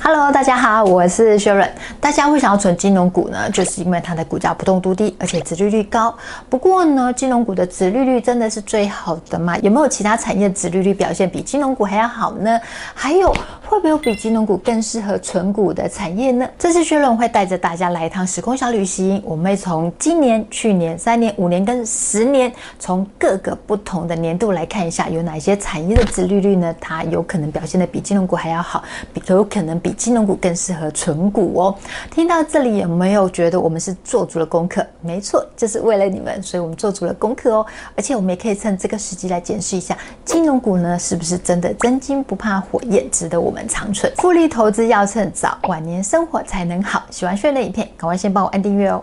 Hello，大家好，我是 Sharon。大家会想要存金融股呢，就是因为它的股价不动度低，而且殖利率高。不过呢，金融股的殖利率真的是最好的吗？有没有其他产业殖利率表现比金融股还要好呢？还有会不会有比金融股更适合存股的产业呢？这次薛龙会带着大家来一趟时空小旅行，我们会从今年、去年、三年、五年跟十年，从各个不同的年度来看一下，有哪些产业的殖利率呢？它有可能表现得比金融股还要好，比有可能比金融股更适合存股哦。听到这里有没有觉得我们是做足了功课？没错，就是为了你们，所以我们做足了功课哦。而且我们也可以趁这个时机来检视一下金融股呢，是不是真的真金不怕火焰，值得我们长存？复利投资要趁早，晚年生活才能好。喜欢炫的影片，赶快先帮我按订阅哦。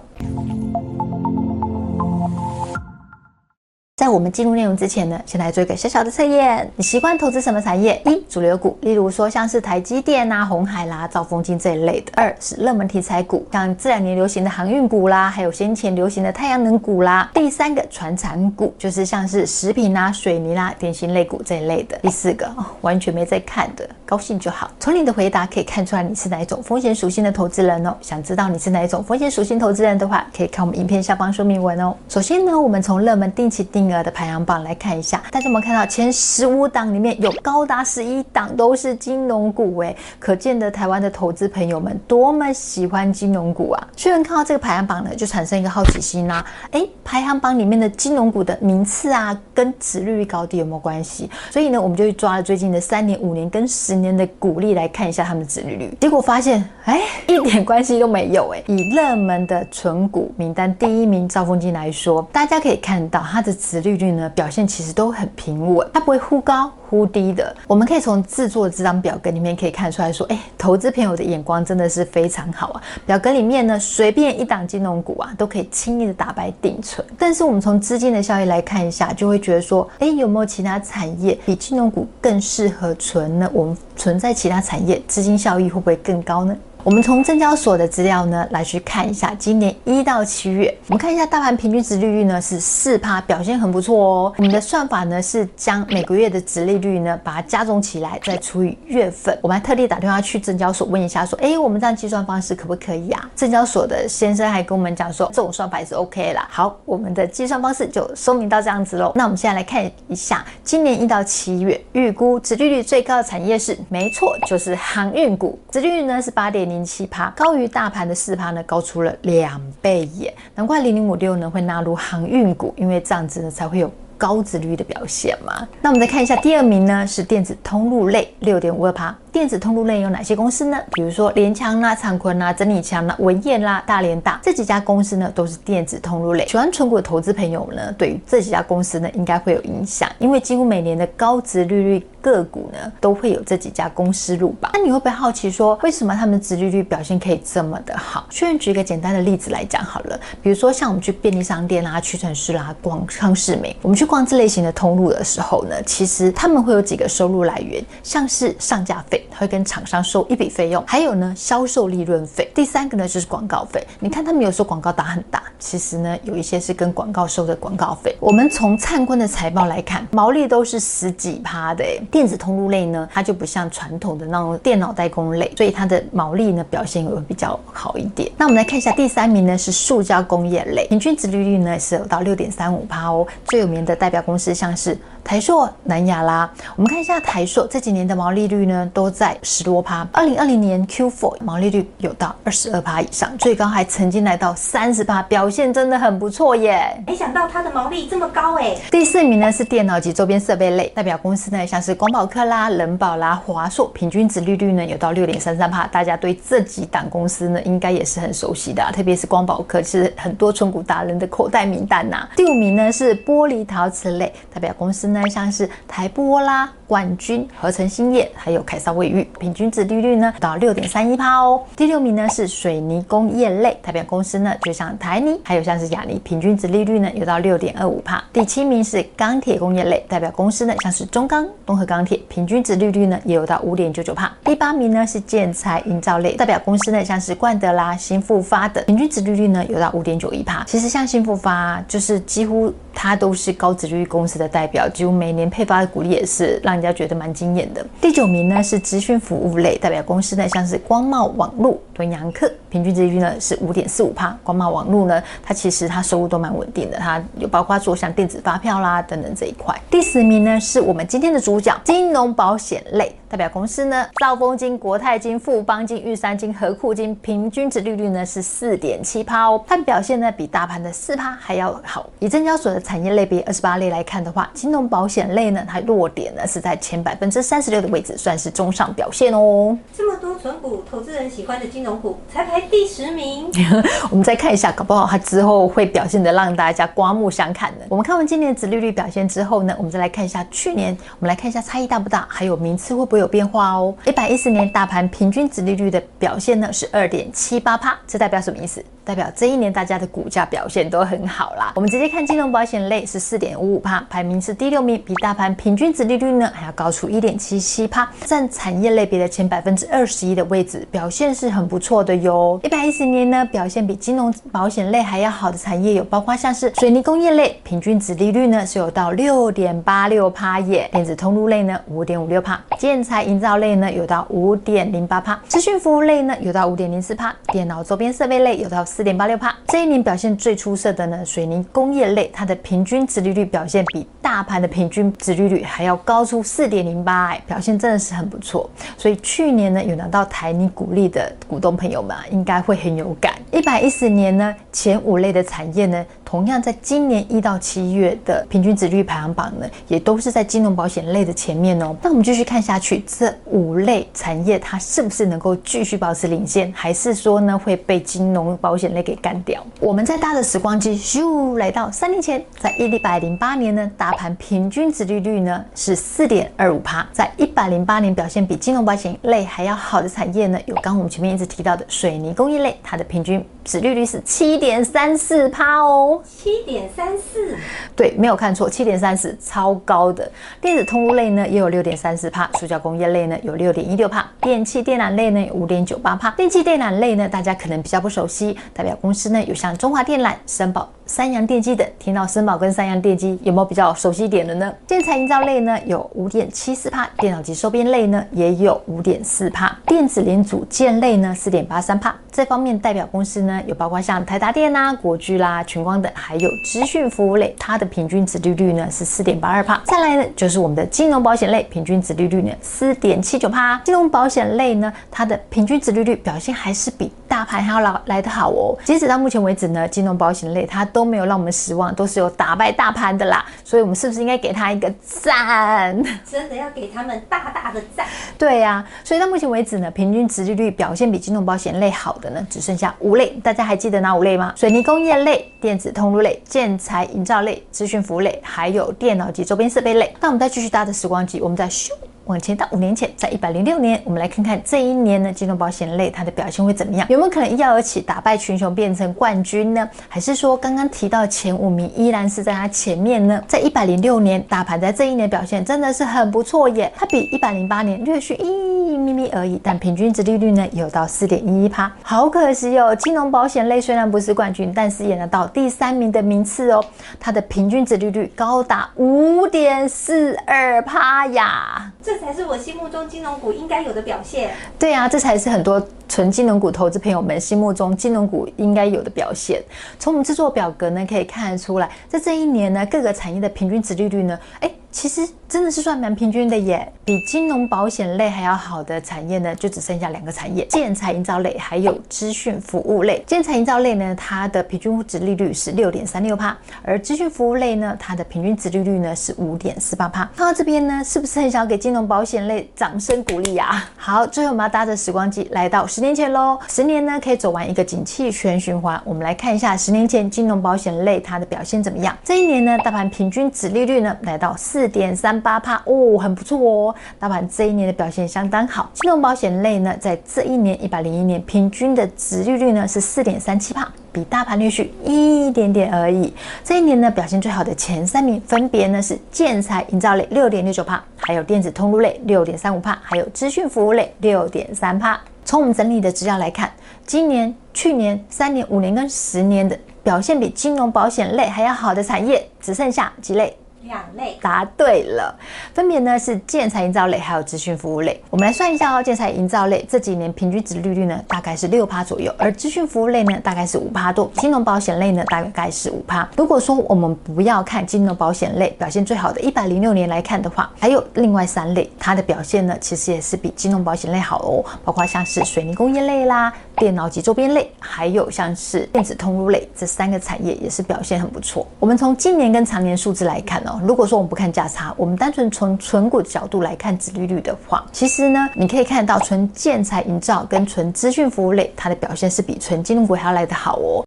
我们进入内容之前呢，先来做一个小小的测验。你习惯投资什么产业？一、主流股，例如说像是台积电啊、红海啦、兆丰金这一类的。二是热门题材股，像这两年流行的航运股啦，还有先前流行的太阳能股啦。第三个传产股，就是像是食品啦、水泥啦、电信类股这一类的。第四个哦，完全没在看的，高兴就好。从你的回答可以看出来你是哪一种风险属性的投资人哦。想知道你是哪一种风险属性投资人的话，可以看我们影片下方说明文哦。首先呢，我们从热门定期定额的排行榜来看一下，大家有没有看到前十五档里面有高达十一档都是金融股？哎，可见得台湾的投资朋友们多么喜欢金融股啊！虽然看到这个排行榜呢，就产生一个好奇心啦、哎，排行榜里面的金融股的名次啊，跟殖利率高低有没有关系？所以呢，我们就去抓了最近的三年、五年跟十年的股利来看一下他们的殖利率。结果发现，哎，一点关系都没有。哎，以热门的存股名单第一名兆丰金来说，大家可以看到它的殖利率呢。表现其实都很平稳，它不会忽高忽低的。我们可以从制作这张表格里面可以看出来说，哎，投资朋友的眼光真的是非常好啊。表格里面呢，随便一档金融股啊，都可以轻易的打败定存。但是我们从资金的效益来看一下，就会觉得说，哎，有没有其他产业比金融股更适合存呢？我们存在其他产业，资金效益会不会更高呢？我们从证交所的资料呢来去看一下，今年一到七月，我们看一下大盘平均值利率呢是四趴，表现很不错哦。我们的算法呢是将每个月的值利率呢把它加总起来，再除以月份。我们还特地打电话去证交所问一下，说，哎，我们这样计算方式可不可以啊？证交所的先生还跟我们讲说，这种算法也是 OK 啦。好，我们的计算方式就说明到这样子喽。那我们现在来看一下，今年一到七月，预估值利率最高的产业是，没错，就是航运股，值利率呢是八点。零七趴，高于大盘的四趴呢，高出了两倍耶！难怪零零五六呢会纳入航运股，因为这样子呢才会有高值率的表现嘛。那我们再看一下第二名呢，是电子通路类，六点五二趴。电子通路类有哪些公司呢？比如说联强啦、灿坤啦、整理强啦、文曄啦、大连大这几家公司呢，都是电子通路类。喜欢存股的投资朋友呢，对于这几家公司呢，应该会有影响，因为几乎每年的高值利率个股呢，都会有这几家公司入榜。那你会不会好奇说，为什么他们的殖利率表现可以这么的好？顺便举一个简单的例子来讲好了，比如说像我们去便利商店啦、屈臣氏啦、逛康是美，我们去逛这类型的通路的时候呢，其实他们会有几个收入来源，像是上架费。会跟厂商收一笔费用，还有呢，销售利润费。第三个呢就是广告费。你看他们有时候广告打很大，其实呢有一些是跟广告收的广告费。我们从灿坤的财报来看，毛利都是十几趴的。电子通路类呢，它就不像传统的那种电脑代工类，所以它的毛利呢表现也会比较好一点。那我们来看一下第三名呢是塑胶工业类，平均值利率呢是有到六点三五趴哦。最有名的代表公司像是台塑、南亚啦。我们看一下台塑这几年的毛利率呢都在。十多趴，二零二零年 Q4 毛利率有到二十二趴以上，最高还曾经来到三十趴，表现真的很不错耶！没想到它的毛利这么高哎。第四名呢是电脑及周边设备类，代表公司呢像是光宝科啦、人宝啦、华硕，平均值利率呢有到六点三三趴，大家对这几档公司呢应该也是很熟悉的，啊，特别是光宝科是很多存股达人的口袋名单呐，啊。第五名呢是玻璃陶瓷类，代表公司呢像是台玻啦。冠军、合成兴业还有凯撒卫浴，平均值利率呢到六点三一趴哦。第六名呢是水泥工业类，代表公司呢就像台泥，还有像是亚泥，平均值利率呢有到六点二五帕。第七名是钢铁工业类，代表公司呢像是中钢、东和钢铁，平均值利率呢也有到五点九九帕。第八名呢是建材营造类，代表公司呢像是冠德啦、新复发等，平均值利率呢有到五点九一帕。其实像新复发就是几乎它都是高值率公司的代表，几乎每年配发的股利也是让。人家觉得蛮惊艳的。第九名呢是资讯服务类代表公司呢，像是光茂网络、敦洋客，平均资金呢是五点四五趴。光茂网络呢，它其实它收入都蛮稳定的，它有包括做像电子发票啦等等这一块。第十名呢是我们今天的主角，金融保险类代表公司呢，兆丰金、国泰金、富邦金、玉山金、和库金，平均值利率呢是四点七趴哦，它表现呢比大盘的四趴还要好。以证交所的产业类别二十八类来看的话，金融保险类呢，它弱点呢是在前百分之三十六的位置，算是中上表现哦。这么多存股投资人喜欢的金融股，才排第十名。我们再看一下，搞不好它之后会表现的让大家刮目相看的。我们看完今年的殖利率表现之后呢，我们再来看一下去年，我们来看一下差异大不大，还有名次会不会有变化哦。一百一十年大盘平均值利率的表现呢是二点七八帕，这代表什么意思？代表这一年大家的股价表现都很好啦。我们直接看金融保险类是四点五五帕，排名是第六名，比大盘平均值利率呢还要高出一点七七帕，占产业类别的前百分之二十一的位置，表现是很不错的哟。一百一十年呢表现比金融保险类还要好的产业有包括像是水泥工业类，平均值利率呢是有到六点八六帕耶，电子通路类呢五点五六帕，建材营造类呢有到五点零八趴，资讯服务类呢有到五点零四趴，电脑周边设备类有到。四点八六趴，这一年表现最出色的呢，水泥工业类，它的平均值利率表现比大盘的平均值利率还要高出四点零八，哎，表现真的是很不错。所以去年呢，有拿到台泥股利的股东朋友们啊，应该会很有感。一百一十年呢，前五类的产业呢。同样，在今年一到七月的平均值率排行榜呢，也都是在金融保险类的前面哦。那我们继续看下去，这五类产业它是不是能够继续保持领先，还是说呢会被金融保险类给干掉？我们再搭着时光机，咻，来到三年前，在一百零八年呢，大盘平均值利率呢是四点二五趴。在一百零八年表现比金融保险类还要好的产业呢，有刚我们前面一直提到的水泥工艺类，它的平均殖利率是七点三四趴哦。七点三四，对，没有看错，七点三四，超高的。电子通路类呢也有六点三四趴，塑胶工业类呢有六点一六趴，电器电缆类呢有五点九八趴。电器电缆类呢大家可能比较不熟悉，代表公司呢有像中华电缆、森宝。三洋电机等，听到森宝跟三洋电机有没有比较熟悉一点的呢？建材营造类呢有五点七四趴，电脑及收边类呢也有五点四趴，电子零组件类呢四点八三趴。这方面代表公司呢有包括像台达电啦、国巨啦、群光等，还有资讯服务类，它的平均值利率呢是四点八二帕。再来呢就是我们的金融保险类，平均值利率呢四点七九帕。金融保险类呢它的平均值利率表现还是比大盘还要来来得好哦。截止到目前为止呢，金融保险类它都都没有让我们失望，都是有打败大盘的啦，所以我们是不是应该给它一个赞？真的要给他们大大的赞。对呀、啊，所以到目前为止呢，平均值利率表现比金融保险类好的呢，只剩下五类，大家还记得哪五类吗？水泥工业类、电子通路类、建材营造类、资讯服务类，还有电脑及周边设备类。那我们再继续搭着时光机，我们再咻。往前到五年前，在一百零六年，我们来看看这一年呢，金融保险类它的表现会怎么样？有没有可能一跃而起，打败群雄，变成冠军呢？还是说刚刚提到前五名依然是在它前面呢？在一百零六年，大盘在这一年表现真的是很不错耶，它比一百零八年略逊一咪咪而已，但平均值利率呢有到四点一一趴。好可惜哦，金融保险类虽然不是冠军，但是也能到第三名的名次哦，它的平均值利率高达五点四二趴呀。这才是我心目中金融股应该有的表现。对啊，这才是很多纯金融股投资朋友们心目中金融股应该有的表现。从我们制作表格呢，可以看得出来，在这一年呢，各个产业的平均值利率呢，哎。其实真的是算蛮平均的耶，比金融保险类还要好的产业呢，就只剩下两个产业：建材营造类还有资讯服务类。建材营造类呢，它的平均值利率是六点三六帕，而资讯服务类呢，它的平均值利率呢是五点四八帕。看到这边呢，是不是很想给金融保险类掌声鼓励呀？好，最后我们要搭着时光机来到十年前喽。十年呢可以走完一个景气全循环，我们来看一下十年前金融保险类它的表现怎么样。这一年呢，大盘平均值利率呢来到四。四点三八帕哦，很不错哦。大盘这一年的表现相当好。金融保险类呢，在这一年一百零一年平均的值利率呢是四点三七帕，比大盘略逊一点点而已。这一年呢表现最好的前三名分别呢是建材营造类六点六九帕，还有电子通路类六点三五帕，还有资讯服务类六点三趴。从我们整理的资料来看，今年、去年、三年、五年跟十年的表现比金融保险类还要好的产业，只剩下几类。两类。答对了，分别呢是建材营造类还有资讯服务类。我们来算一下哦，建材营造类这几年平均值利率呢大概是六趴左右，而资讯服务类呢大概是五趴多，金融保险类呢大概是五趴。如果说我们不要看金融保险类表现最好的一百零六年来看的话，还有另外三类，它的表现呢其实也是比金融保险类好哦，包括像是水泥工业类啦、电脑及周边类，还有像是电子通路类，这三个产业也是表现很不错。我们从今年跟常年数字来看哦，如果说我们不看价差，我们单纯从存股的角度来看殖利率的话，其实呢，你可以看到纯建材营造跟纯资讯服务类，它的表现是比纯金融股还要来得好哦。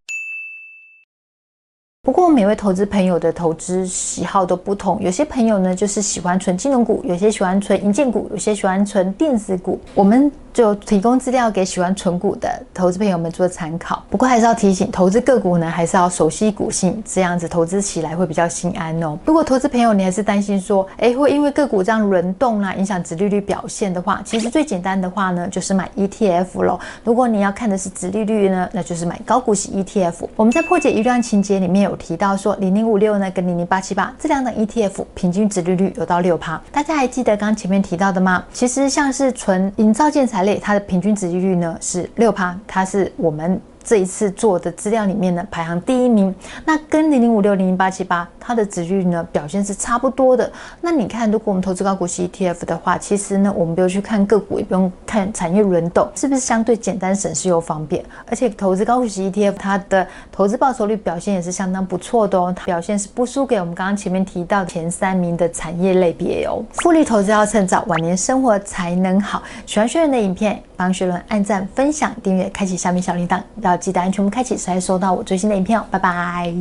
不过每位投资朋友的投资喜好都不同，有些朋友呢就是喜欢纯金融股，有些喜欢纯银建股，有些喜欢纯电子股。我们。就提供资料给喜欢存股的投资朋友们做参考。不过还是要提醒，投资个股呢，还是要熟悉股性，这样子投资起来会比较心安哦。如果投资朋友你还是担心说，哎，会因为个股这样轮动啊，影响殖利率表现的话，其实最简单的话呢，就是买 ETF 喽。如果你要看的是殖利率呢，那就是买高股息 ETF。我们在破解一段情节里面有提到说，零零五六呢跟零零八七八这两档 ETF 平均殖利率有到六趴。大家还记得刚前面提到的吗？其实像是纯营造建材类，它的平均值利率呢是六趴，它是我们。这一次做的资料里面呢，排行第一名。那跟零零五六零零八七八它的值率呢表现是差不多的。那你看，如果我们投资高股息 ETF 的话，其实呢，我们不用去看个股，也不用看产业轮动，是不是相对简单、省事又方便？而且投资高股息 ETF 它的投资报酬率表现也是相当不错的哦，它表现是不输给我们刚刚前面提到前三名的产业类别哦。复利投资要趁早，晚年生活才能好。喜欢学伦的影片，帮学伦按赞、分享、订阅、开启下面小铃铛。要记得安全部开启，才收到我最新的影片哦。拜拜。